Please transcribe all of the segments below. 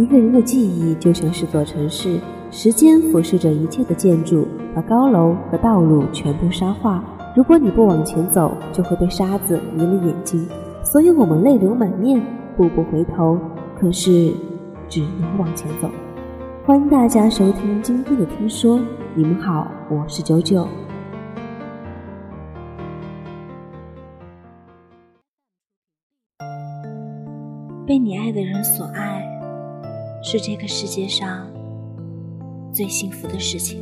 一个人的记忆就像是座城市，时间俯视着一切的建筑，把高楼和道路全部沙化。如果你不往前走，就会被沙子迷了眼睛。所以我们泪流满面，步步回头，可是只能往前走。欢迎大家收听今天的听说，你们好，我是九九。被你爱的人所爱，是这个世界上最幸福的事情。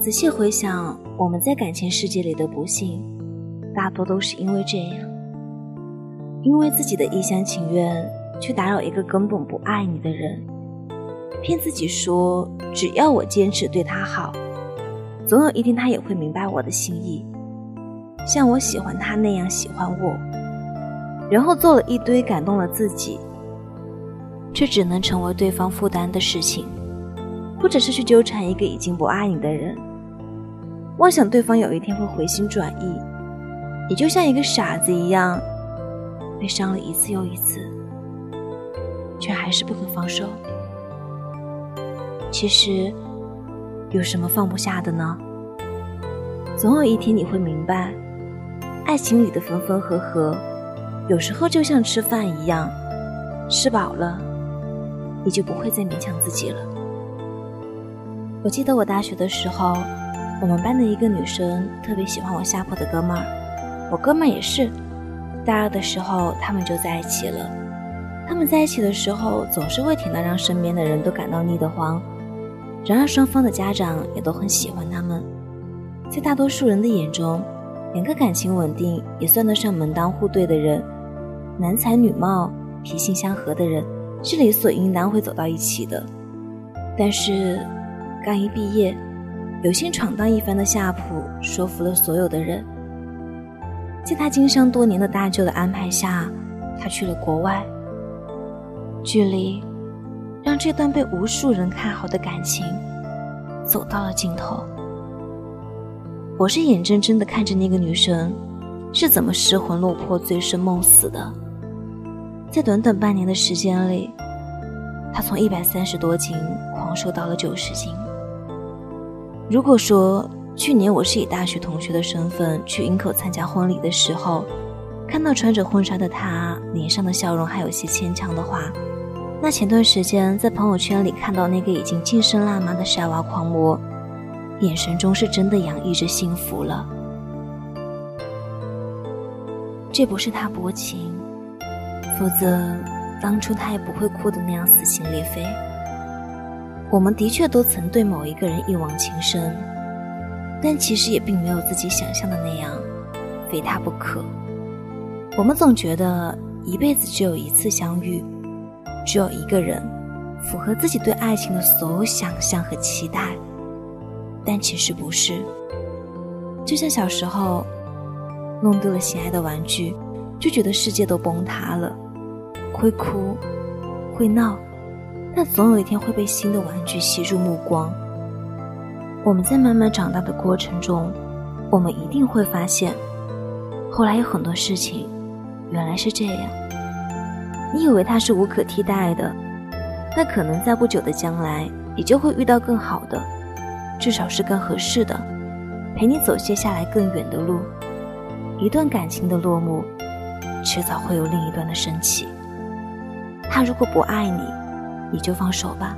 仔细回想，我们在感情世界里的不幸，大多都是因为这样：因为自己的一厢情愿，去打扰一个根本不爱你的人，骗自己说只要我坚持对他好，总有一天他也会明白我的心意，像我喜欢他那样喜欢我。然后做了一堆感动了自己，却只能成为对方负担的事情，或者是去纠缠一个已经不爱你的人，妄想对方有一天会回心转意，你就像一个傻子一样，被伤了一次又一次，却还是不肯放手。其实，有什么放不下的呢？总有一天你会明白，爱情里的分分合合。有时候就像吃饭一样，吃饱了，你就不会再勉强自己了。我记得我大学的时候，我们班的一个女生特别喜欢我下铺的哥们儿，我哥们儿也是。大二的时候，他们就在一起了。他们在一起的时候，总是会甜到让身边的人都感到腻得慌。然而双方的家长也都很喜欢他们，在大多数人的眼中，两个感情稳定也算得上门当户对的人。男才女貌、脾性相合的人是理所应当会走到一起的。但是，刚一毕业，有幸闯荡一番的夏普说服了所有的人。在他经商多年的大舅的安排下，他去了国外。距离让这段被无数人看好的感情走到了尽头。我是眼睁睁的看着那个女生是怎么失魂落魄、醉生梦死的。在短短半年的时间里，他从一百三十多斤狂瘦到了九十斤。如果说去年我是以大学同学的身份去营口参加婚礼的时候，看到穿着婚纱的他脸上的笑容还有些牵强的话，那前段时间在朋友圈里看到那个已经晋升辣妈的晒娃狂魔，眼神中是真的洋溢着幸福了。这不是他薄情。否则，当初他也不会哭得那样撕心裂肺。我们的确都曾对某一个人一往情深，但其实也并没有自己想象的那样，非他不可。我们总觉得一辈子只有一次相遇，只有一个人符合自己对爱情的所有想象和期待，但其实不是。就像小时候弄丢了心爱的玩具，就觉得世界都崩塌了。会哭，会闹，但总有一天会被新的玩具吸入目光。我们在慢慢长大的过程中，我们一定会发现，后来有很多事情原来是这样。你以为它是无可替代的，那可能在不久的将来，你就会遇到更好的，至少是更合适的，陪你走接下来更远的路。一段感情的落幕，迟早会有另一段的升起。他如果不爱你，你就放手吧，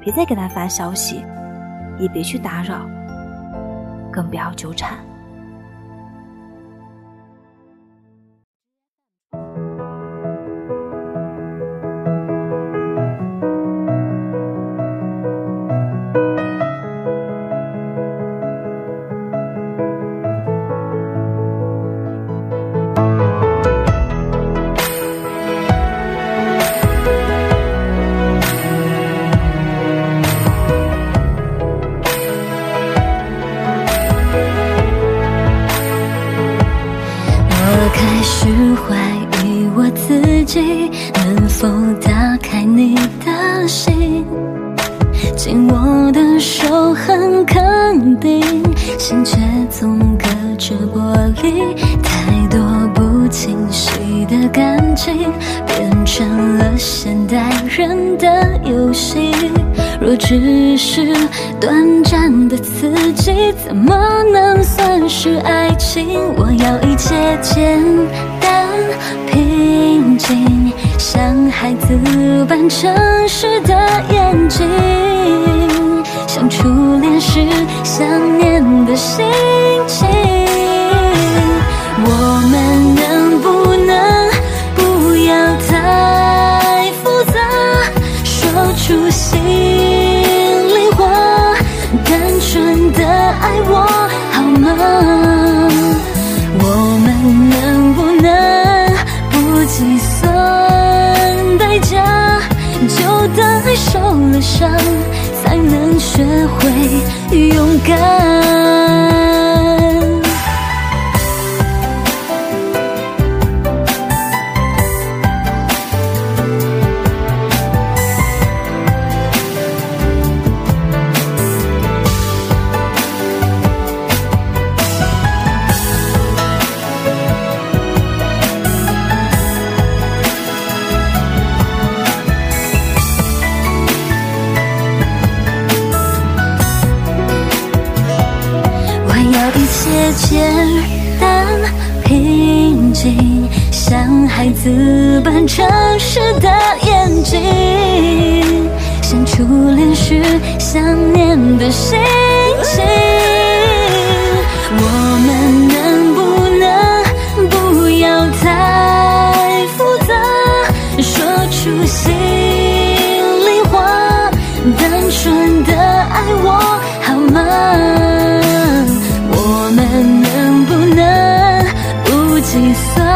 别再给他发消息，也别去打扰，更不要纠缠。否打开你的心？紧握的手很肯定，心却总隔着玻璃。太多不清晰的感情，变成了现代人的游戏。若只是短暂的刺怎么能算是爱情？我要一切简单平静，像孩子般诚实的眼睛，像初恋时想念的心情。我好吗？我们能不能不计算代价，就当爱受了伤，才能学会勇敢。也简单平静，像孩子般诚实的眼睛，像初恋时想念的心情。几岁？